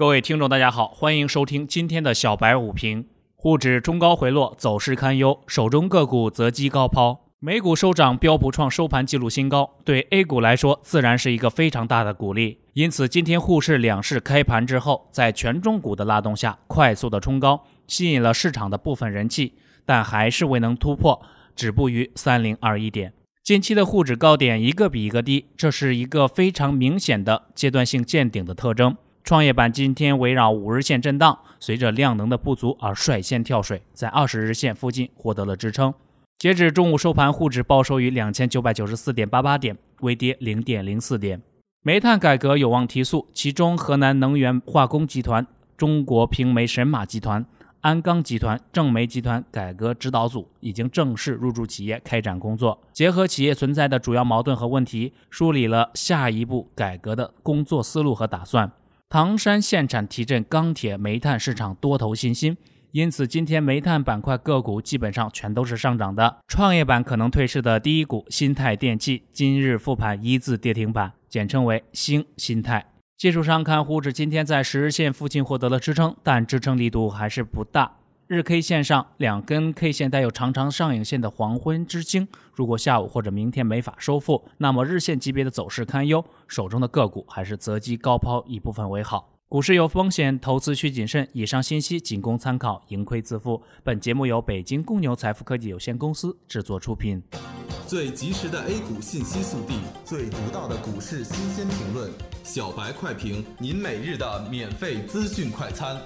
各位听众，大家好，欢迎收听今天的小白午评。沪指中高回落，走势堪忧，手中个股择机高抛。美股收涨，标普创收盘纪录新高，对 A 股来说自然是一个非常大的鼓励。因此，今天沪市两市开盘之后，在权重股的拉动下，快速的冲高，吸引了市场的部分人气，但还是未能突破，止步于三零二一点。近期的沪指高点一个比一个低，这是一个非常明显的阶段性见顶的特征。创业板今天围绕五日线震荡，随着量能的不足而率先跳水，在二十日线附近获得了支撑。截止中午收盘，沪指报收于两千九百九十四点八八点，微跌零点零四点。煤炭改革有望提速，其中河南能源化工集团、中国平煤神马集团、鞍钢集团、正煤集团改革指导组已经正式入驻企业开展工作，结合企业存在的主要矛盾和问题，梳理了下一步改革的工作思路和打算。唐山限产提振钢铁、煤炭市场多头信心，因此今天煤炭板块个股基本上全都是上涨的。创业板可能退市的第一股新泰电器今日复盘一字跌停板，简称为新新泰。技术上看，沪指今天在十日线附近获得了支撑，但支撑力度还是不大。日 K 线上两根 K 线带有长长上影线的黄昏之星，如果下午或者明天没法收复，那么日线级别的走势堪忧，手中的个股还是择机高抛一部分为好。股市有风险，投资需谨慎。以上信息仅供参考，盈亏自负。本节目由北京公牛财富科技有限公司制作出品。最及时的 A 股信息速递，最独到的股市新鲜评论，小白快评，您每日的免费资讯快餐。